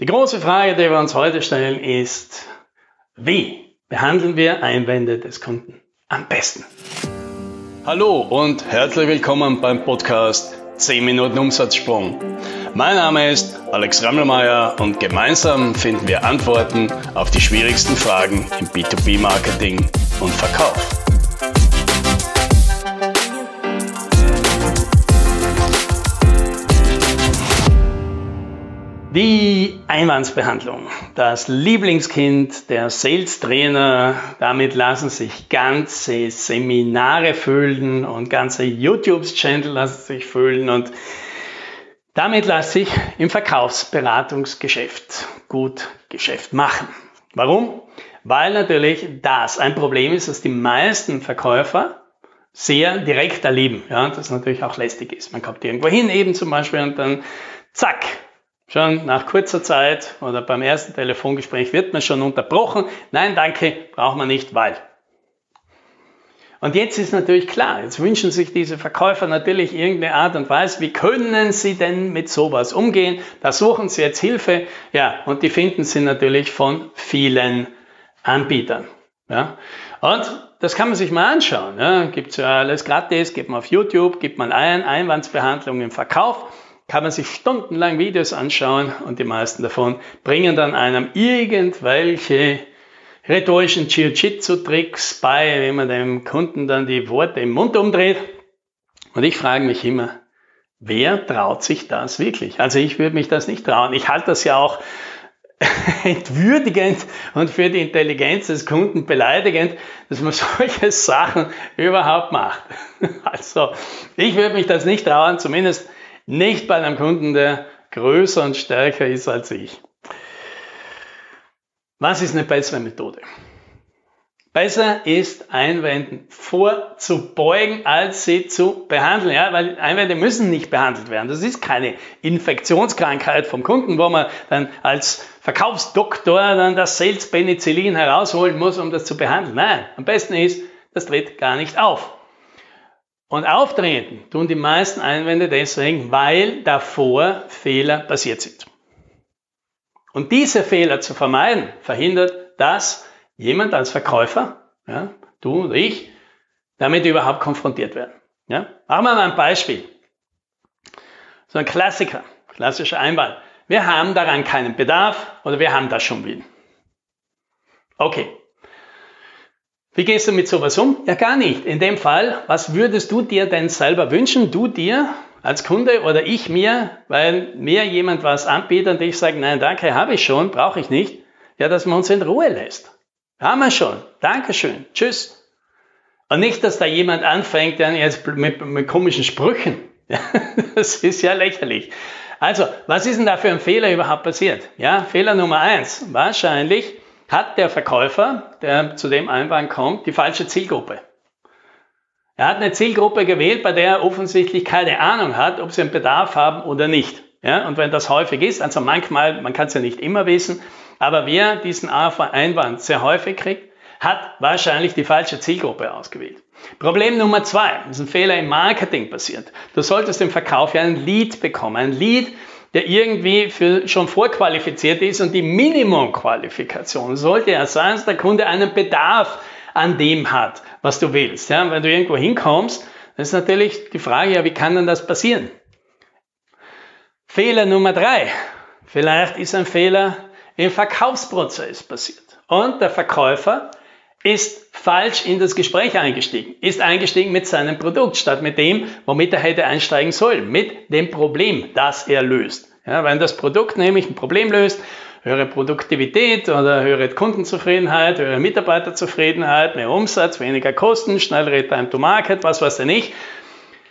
Die große Frage, die wir uns heute stellen, ist, wie behandeln wir Einwände des Kunden am besten? Hallo und herzlich willkommen beim Podcast 10 Minuten Umsatzsprung. Mein Name ist Alex Rammelmeier und gemeinsam finden wir Antworten auf die schwierigsten Fragen im B2B-Marketing und Verkauf. Die Einwandsbehandlung, das Lieblingskind der Sales Trainer, damit lassen sich ganze Seminare füllen und ganze YouTube-Channel lassen sich füllen und damit lässt sich im Verkaufsberatungsgeschäft gut Geschäft machen. Warum? Weil natürlich das ein Problem ist, dass die meisten Verkäufer sehr direkt erleben. Ja, das natürlich auch lästig ist. Man kommt irgendwo hin, eben zum Beispiel, und dann zack, Schon nach kurzer Zeit oder beim ersten Telefongespräch wird man schon unterbrochen. Nein, danke, braucht man nicht, weil. Und jetzt ist natürlich klar, jetzt wünschen sich diese Verkäufer natürlich irgendeine Art und Weise, wie können sie denn mit sowas umgehen? Da suchen sie jetzt Hilfe, ja, und die finden sie natürlich von vielen Anbietern. Ja. Und das kann man sich mal anschauen. Ja. Gibt es ja alles gratis, gibt man auf YouTube, gibt man ein, Einwandsbehandlung im Verkauf kann man sich stundenlang Videos anschauen und die meisten davon bringen dann einem irgendwelche rhetorischen Jiu-Jitsu-Tricks bei, wie man dem Kunden dann die Worte im Mund umdreht. Und ich frage mich immer, wer traut sich das wirklich? Also ich würde mich das nicht trauen. Ich halte das ja auch entwürdigend und für die Intelligenz des Kunden beleidigend, dass man solche Sachen überhaupt macht. Also ich würde mich das nicht trauen, zumindest nicht bei einem Kunden, der größer und stärker ist als ich. Was ist eine bessere Methode? Besser ist Einwänden vorzubeugen, als sie zu behandeln. Ja, weil Einwände müssen nicht behandelt werden. Das ist keine Infektionskrankheit vom Kunden, wo man dann als Verkaufsdoktor dann das Sales Penicillin herausholen muss, um das zu behandeln. Nein, am besten ist, das tritt gar nicht auf. Und auftreten tun die meisten Einwände deswegen, weil davor Fehler passiert sind. Und diese Fehler zu vermeiden, verhindert, dass jemand als Verkäufer, ja, du oder ich, damit überhaupt konfrontiert werden. Ja? Machen wir mal ein Beispiel. So ein Klassiker, klassischer Einwand. Wir haben daran keinen Bedarf oder wir haben das schon will. Okay, wie gehst du mit sowas um? Ja, gar nicht. In dem Fall, was würdest du dir denn selber wünschen? Du dir als Kunde oder ich mir, weil mir jemand was anbietet und ich sage, nein, danke, habe ich schon, brauche ich nicht. Ja, dass man uns in Ruhe lässt. Haben wir schon. Dankeschön. Tschüss. Und nicht, dass da jemand anfängt, dann jetzt mit, mit komischen Sprüchen. das ist ja lächerlich. Also, was ist denn da für ein Fehler überhaupt passiert? Ja, Fehler Nummer eins. Wahrscheinlich, hat der Verkäufer, der zu dem Einwand kommt, die falsche Zielgruppe. Er hat eine Zielgruppe gewählt, bei der er offensichtlich keine Ahnung hat, ob sie einen Bedarf haben oder nicht. Ja, und wenn das häufig ist, also manchmal, man kann es ja nicht immer wissen, aber wer diesen Einwand sehr häufig kriegt, hat wahrscheinlich die falsche Zielgruppe ausgewählt. Problem Nummer zwei, ist ein Fehler im Marketing passiert. Du solltest im Verkauf ja ein Lead bekommen. Ein Lead der irgendwie für, schon vorqualifiziert ist und die Minimumqualifikation sollte ja sein, dass der Kunde einen Bedarf an dem hat, was du willst. Ja, wenn du irgendwo hinkommst, dann ist natürlich die Frage, ja, wie kann denn das passieren? Fehler Nummer drei. Vielleicht ist ein Fehler im Verkaufsprozess passiert. Und der Verkäufer ist falsch in das Gespräch eingestiegen, ist eingestiegen mit seinem Produkt statt mit dem, womit er hätte einsteigen sollen, mit dem Problem, das er löst. Ja, wenn das Produkt nämlich ein Problem löst, höhere Produktivität oder höhere Kundenzufriedenheit, höhere Mitarbeiterzufriedenheit, mehr Umsatz, weniger Kosten, schnellere Time to Market, was weiß er nicht.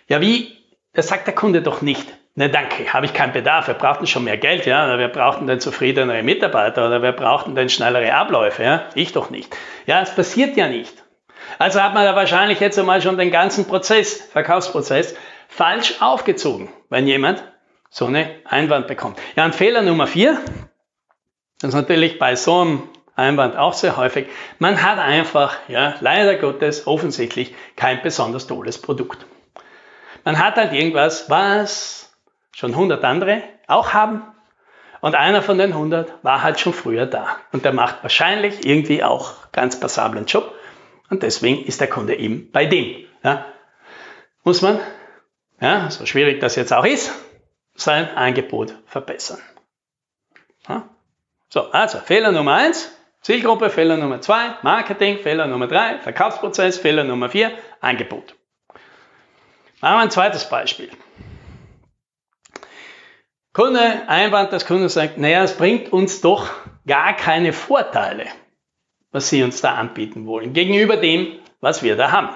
Ja, wie? Das sagt der Kunde doch nicht. Ne, danke, habe ich keinen Bedarf. Wir brauchten schon mehr Geld, ja, oder wir brauchten dann zufriedenere Mitarbeiter oder wir brauchten dann schnellere Abläufe, ja. Ich doch nicht. Ja, es passiert ja nicht. Also hat man da wahrscheinlich jetzt einmal schon den ganzen Prozess, Verkaufsprozess, falsch aufgezogen, wenn jemand so eine Einwand bekommt. Ja, und Fehler Nummer vier, das ist natürlich bei so einem Einwand auch sehr häufig, man hat einfach, ja, leider Gottes offensichtlich kein besonders tolles Produkt. Man hat halt irgendwas, was schon 100 andere auch haben. Und einer von den 100 war halt schon früher da. Und der macht wahrscheinlich irgendwie auch ganz passablen Job. Und deswegen ist der Kunde eben bei dem. Ja. Muss man, ja, so schwierig das jetzt auch ist, sein Angebot verbessern. Ja. So, also Fehler Nummer eins, Zielgruppe, Fehler Nummer zwei, Marketing, Fehler Nummer drei, Verkaufsprozess, Fehler Nummer vier, Angebot. Machen wir ein zweites Beispiel. Kunde, Einwand des Kunden sagt, naja, es bringt uns doch gar keine Vorteile, was Sie uns da anbieten wollen, gegenüber dem, was wir da haben.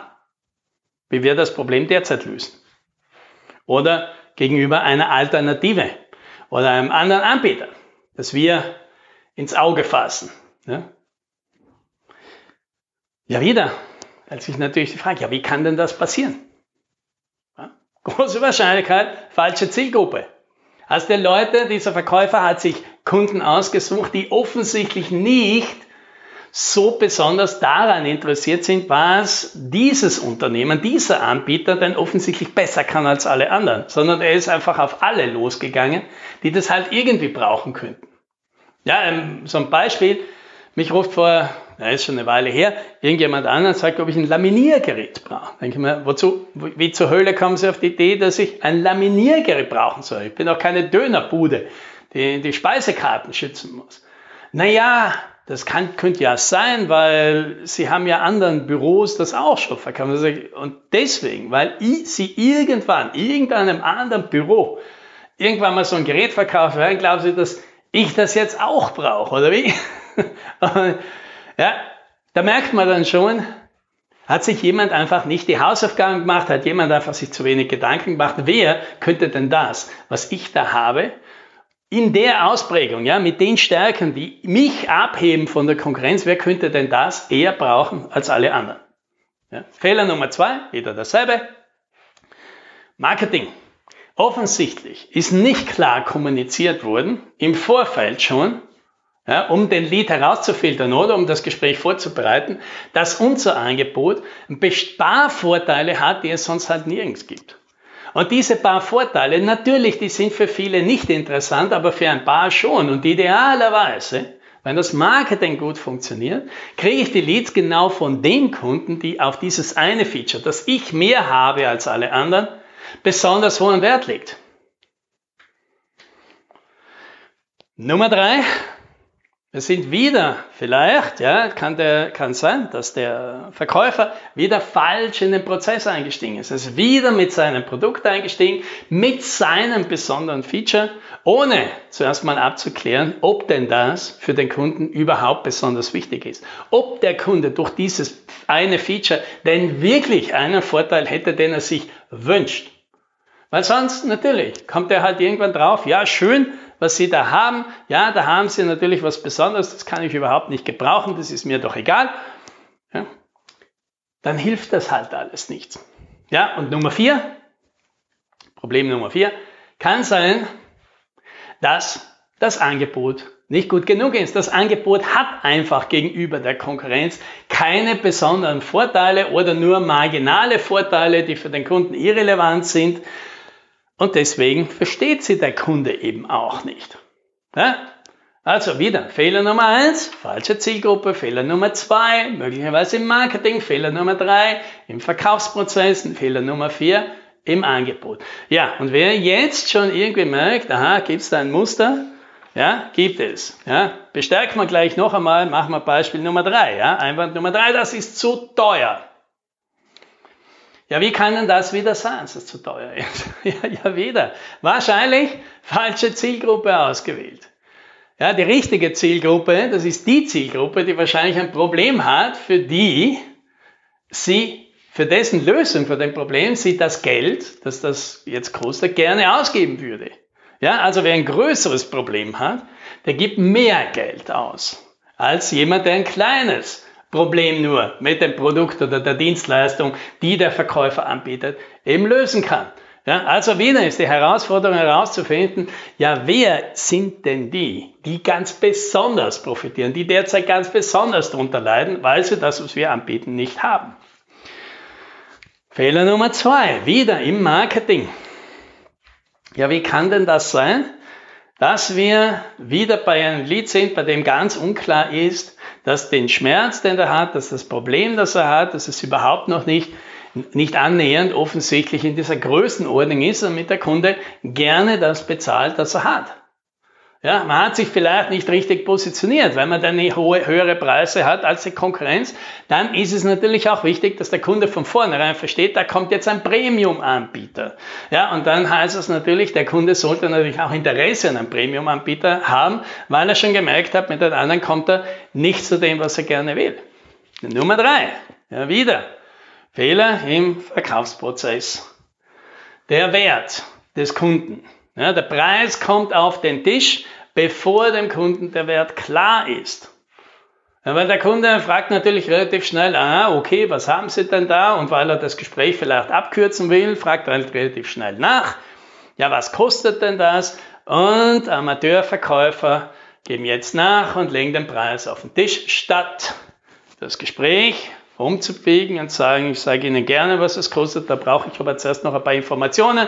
Wie wir das Problem derzeit lösen. Oder gegenüber einer Alternative oder einem anderen Anbieter, das wir ins Auge fassen. Ja, ja wieder, als ich natürlich die Frage, ja, wie kann denn das passieren? Große Wahrscheinlichkeit, falsche Zielgruppe. Also der Leute, dieser Verkäufer hat sich Kunden ausgesucht, die offensichtlich nicht so besonders daran interessiert sind, was dieses Unternehmen, dieser Anbieter denn offensichtlich besser kann als alle anderen, sondern er ist einfach auf alle losgegangen, die das halt irgendwie brauchen könnten. Ja, ähm, so ein Beispiel, mich ruft vor ja, ist schon eine Weile her, irgendjemand anderen sagt, ob ich ein Laminiergerät brauche. Denke ich mir, wozu, wie zur Hölle kommen Sie auf die Idee, dass ich ein Laminiergerät brauchen soll? Ich bin auch keine Dönerbude, die die Speisekarten schützen muss. Naja, das kann, könnte ja sein, weil Sie haben ja anderen Büros das auch schon verkauft. Und deswegen, weil Sie irgendwann, irgendeinem anderen Büro, irgendwann mal so ein Gerät verkauft werden, glauben Sie, dass ich das jetzt auch brauche, oder wie? Ja, da merkt man dann schon, hat sich jemand einfach nicht die Hausaufgaben gemacht, hat jemand einfach sich zu wenig Gedanken gemacht, wer könnte denn das, was ich da habe, in der Ausprägung, ja, mit den Stärken, die mich abheben von der Konkurrenz, wer könnte denn das eher brauchen als alle anderen? Ja. Fehler Nummer zwei, wieder dasselbe. Marketing. Offensichtlich ist nicht klar kommuniziert worden, im Vorfeld schon, ja, um den Lead herauszufiltern oder um das Gespräch vorzubereiten, dass unser Angebot ein paar Vorteile hat, die es sonst halt nirgends gibt. Und diese paar Vorteile, natürlich, die sind für viele nicht interessant, aber für ein paar schon. Und idealerweise, wenn das Marketing gut funktioniert, kriege ich die Leads genau von den Kunden, die auf dieses eine Feature, das ich mehr habe als alle anderen, besonders hohen Wert legt. Nummer drei, wir sind wieder, vielleicht, ja, kann, der, kann sein, dass der Verkäufer wieder falsch in den Prozess eingestiegen ist. Er ist wieder mit seinem Produkt eingestiegen, mit seinem besonderen Feature, ohne zuerst mal abzuklären, ob denn das für den Kunden überhaupt besonders wichtig ist. Ob der Kunde durch dieses eine Feature denn wirklich einen Vorteil hätte, den er sich wünscht. Weil sonst, natürlich, kommt er halt irgendwann drauf, ja, schön, was Sie da haben. Ja, da haben Sie natürlich was Besonderes, das kann ich überhaupt nicht gebrauchen, das ist mir doch egal. Ja, dann hilft das halt alles nichts. Ja, und Nummer vier, Problem Nummer vier, kann sein, dass das Angebot nicht gut genug ist. Das Angebot hat einfach gegenüber der Konkurrenz keine besonderen Vorteile oder nur marginale Vorteile, die für den Kunden irrelevant sind. Und deswegen versteht sie der Kunde eben auch nicht. Ja? Also wieder Fehler Nummer eins, falsche Zielgruppe, Fehler Nummer zwei, möglicherweise im Marketing, Fehler Nummer drei, im Verkaufsprozess, Fehler Nummer vier, im Angebot. Ja, und wer jetzt schon irgendwie merkt, aha, gibt es da ein Muster? Ja, gibt es. Ja, bestärkt man gleich noch einmal, machen wir Beispiel Nummer drei. Ja, Einwand Nummer drei, das ist zu teuer. Ja, wie kann denn das wieder sein, dass es zu teuer ist? ja, ja, wieder. Wahrscheinlich falsche Zielgruppe ausgewählt. Ja, die richtige Zielgruppe, das ist die Zielgruppe, die wahrscheinlich ein Problem hat, für die sie, für dessen Lösung für den Problem sie das Geld, das das jetzt kostet, gerne ausgeben würde. Ja, also wer ein größeres Problem hat, der gibt mehr Geld aus als jemand, der ein kleines Problem nur mit dem Produkt oder der Dienstleistung, die der Verkäufer anbietet, eben lösen kann. Ja, also wieder ist die Herausforderung herauszufinden, ja, wer sind denn die, die ganz besonders profitieren, die derzeit ganz besonders darunter leiden, weil sie das, was wir anbieten, nicht haben. Fehler Nummer zwei, wieder im Marketing. Ja, wie kann denn das sein, dass wir wieder bei einem Lied sind, bei dem ganz unklar ist, dass den Schmerz, den er hat, dass das Problem, das er hat, dass es überhaupt noch nicht, nicht annähernd offensichtlich in dieser Größenordnung ist, damit der Kunde gerne das bezahlt, das er hat. Ja, man hat sich vielleicht nicht richtig positioniert, weil man dann hohe, höhere Preise hat als die Konkurrenz. Dann ist es natürlich auch wichtig, dass der Kunde von vornherein versteht, da kommt jetzt ein Premium-Anbieter. Ja, und dann heißt es natürlich, der Kunde sollte natürlich auch Interesse an einem Premium-Anbieter haben, weil er schon gemerkt hat, mit den anderen kommt er nicht zu dem, was er gerne will. Nummer drei, ja wieder, Fehler im Verkaufsprozess. Der Wert des Kunden. Ja, der Preis kommt auf den Tisch, bevor dem Kunden der Wert klar ist. Ja, weil der Kunde fragt natürlich relativ schnell, ah, okay, was haben Sie denn da? Und weil er das Gespräch vielleicht abkürzen will, fragt er halt relativ schnell nach. Ja, was kostet denn das? Und Amateurverkäufer geben jetzt nach und legen den Preis auf den Tisch, statt das Gespräch umzubiegen und sagen, ich sage Ihnen gerne, was es kostet, da brauche ich aber zuerst noch ein paar Informationen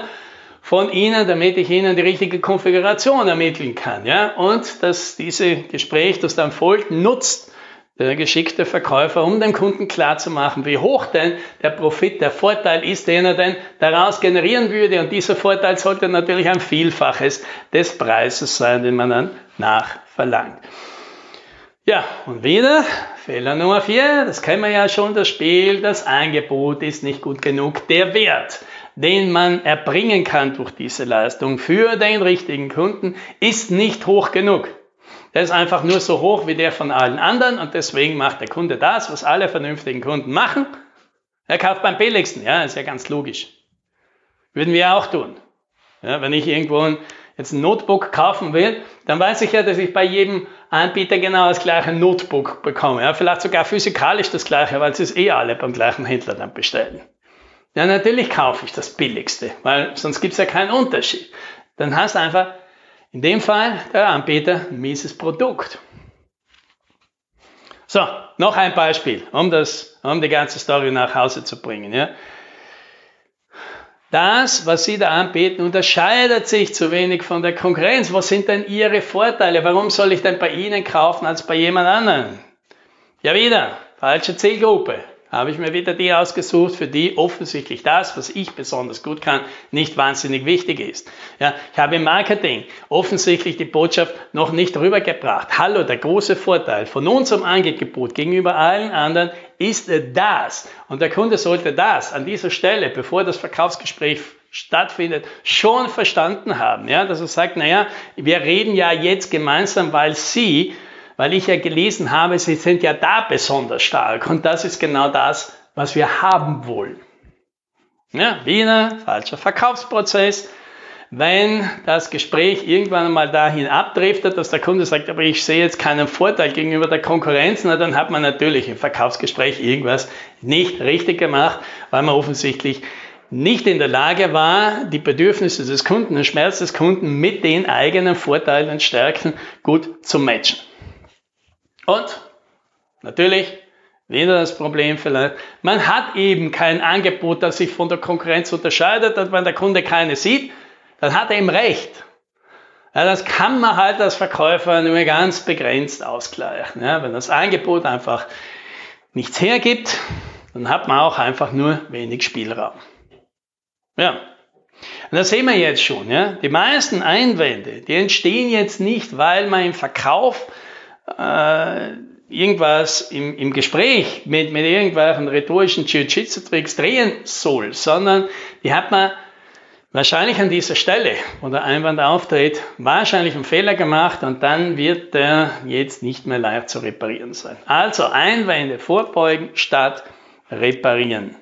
von Ihnen, damit ich Ihnen die richtige Konfiguration ermitteln kann. Ja? Und dass diese Gespräch, das dann folgt, nutzt der geschickte Verkäufer, um dem Kunden klarzumachen, wie hoch denn der Profit, der Vorteil ist, den er denn daraus generieren würde. Und dieser Vorteil sollte natürlich ein Vielfaches des Preises sein, den man dann nachverlangt. Ja, und wieder Fehler Nummer vier, das kennen wir ja schon, das Spiel, das Angebot ist nicht gut genug, der Wert den man erbringen kann durch diese Leistung für den richtigen Kunden, ist nicht hoch genug. Der ist einfach nur so hoch wie der von allen anderen und deswegen macht der Kunde das, was alle vernünftigen Kunden machen. Er kauft beim billigsten, ja, ist ja ganz logisch. Würden wir auch tun. Ja, wenn ich irgendwo jetzt ein Notebook kaufen will, dann weiß ich ja, dass ich bei jedem Anbieter genau das gleiche Notebook bekomme. Ja, vielleicht sogar physikalisch das gleiche, weil sie es eh alle beim gleichen Händler dann bestellen. Ja, natürlich kaufe ich das Billigste, weil sonst gibt es ja keinen Unterschied. Dann hast du einfach in dem Fall der Anbieter ein mieses Produkt. So, noch ein Beispiel, um, das, um die ganze Story nach Hause zu bringen. Ja. Das, was Sie da anbieten, unterscheidet sich zu wenig von der Konkurrenz. Was sind denn Ihre Vorteile? Warum soll ich denn bei Ihnen kaufen als bei jemand anderem? Ja, wieder, falsche Zielgruppe habe ich mir wieder die ausgesucht, für die offensichtlich das, was ich besonders gut kann, nicht wahnsinnig wichtig ist. Ja, ich habe im Marketing offensichtlich die Botschaft noch nicht rübergebracht. Hallo, der große Vorteil von unserem Angebot gegenüber allen anderen ist das. Und der Kunde sollte das an dieser Stelle, bevor das Verkaufsgespräch stattfindet, schon verstanden haben. Ja, dass er sagt, naja, wir reden ja jetzt gemeinsam, weil Sie weil ich ja gelesen habe, sie sind ja da besonders stark und das ist genau das, was wir haben wollen. Ja, Wiener, falscher Verkaufsprozess. Wenn das Gespräch irgendwann einmal dahin abdriftet, dass der Kunde sagt, aber ich sehe jetzt keinen Vorteil gegenüber der Konkurrenz, na, dann hat man natürlich im Verkaufsgespräch irgendwas nicht richtig gemacht, weil man offensichtlich nicht in der Lage war, die Bedürfnisse des Kunden, den Schmerz des Kunden mit den eigenen Vorteilen und Stärken gut zu matchen. Und natürlich, wieder das Problem vielleicht, man hat eben kein Angebot, das sich von der Konkurrenz unterscheidet und wenn der Kunde keine sieht, dann hat er eben recht. Ja, das kann man halt als Verkäufer nur ganz begrenzt ausgleichen. Ja, wenn das Angebot einfach nichts hergibt, dann hat man auch einfach nur wenig Spielraum. Ja, und das sehen wir jetzt schon. Ja? Die meisten Einwände, die entstehen jetzt nicht, weil man im Verkauf äh, irgendwas im, im Gespräch mit, mit irgendwelchen rhetorischen Jiu-Jitsu-Tricks drehen soll, sondern die hat man wahrscheinlich an dieser Stelle, wo der Einwand auftritt, wahrscheinlich einen Fehler gemacht und dann wird der jetzt nicht mehr leicht zu reparieren sein. Also Einwände vorbeugen statt reparieren.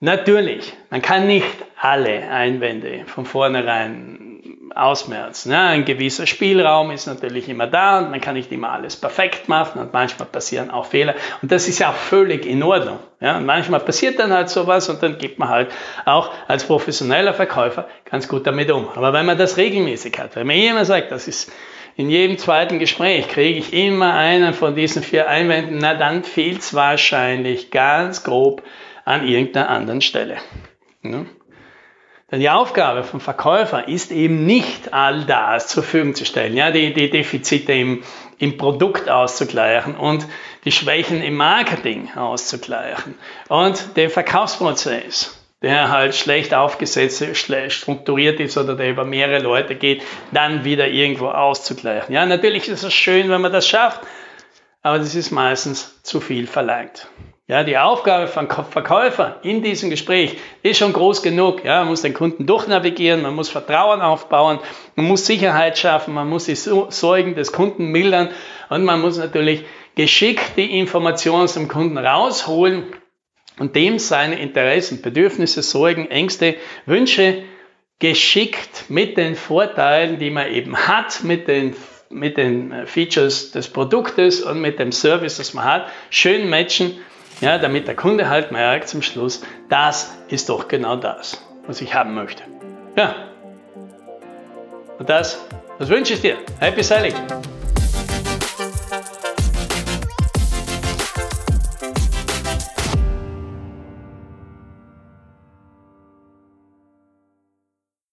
Natürlich, man kann nicht alle Einwände von vornherein ausmerzen. Ja, ein gewisser Spielraum ist natürlich immer da und man kann nicht immer alles perfekt machen und manchmal passieren auch Fehler und das ist ja auch völlig in Ordnung. Ja, und manchmal passiert dann halt sowas und dann geht man halt auch als professioneller Verkäufer ganz gut damit um. Aber wenn man das regelmäßig hat, wenn man immer sagt, das ist in jedem zweiten Gespräch kriege ich immer einen von diesen vier Einwänden, na dann fehlt es wahrscheinlich ganz grob an irgendeiner anderen Stelle. Ja. Denn die Aufgabe vom Verkäufer ist eben nicht all das zur Verfügung zu stellen, ja, die, die Defizite im, im Produkt auszugleichen und die Schwächen im Marketing auszugleichen und den Verkaufsprozess der halt schlecht aufgesetzt, schlecht strukturiert ist oder der über mehrere Leute geht, dann wieder irgendwo auszugleichen. Ja, natürlich ist es schön, wenn man das schafft, aber das ist meistens zu viel verlangt. Ja, die Aufgabe von Verkäufer in diesem Gespräch ist schon groß genug. Ja, man muss den Kunden durchnavigieren, man muss Vertrauen aufbauen, man muss Sicherheit schaffen, man muss die Sorgen des Kunden mildern und man muss natürlich geschickt die Informationen zum Kunden rausholen und dem seine Interessen, Bedürfnisse, Sorgen, Ängste, Wünsche geschickt mit den Vorteilen, die man eben hat, mit den, mit den Features des Produktes und mit dem Service, das man hat, schön matchen, ja, damit der Kunde halt merkt zum Schluss, das ist doch genau das, was ich haben möchte. Ja. Und das, das wünsche ich dir. Happy Selling!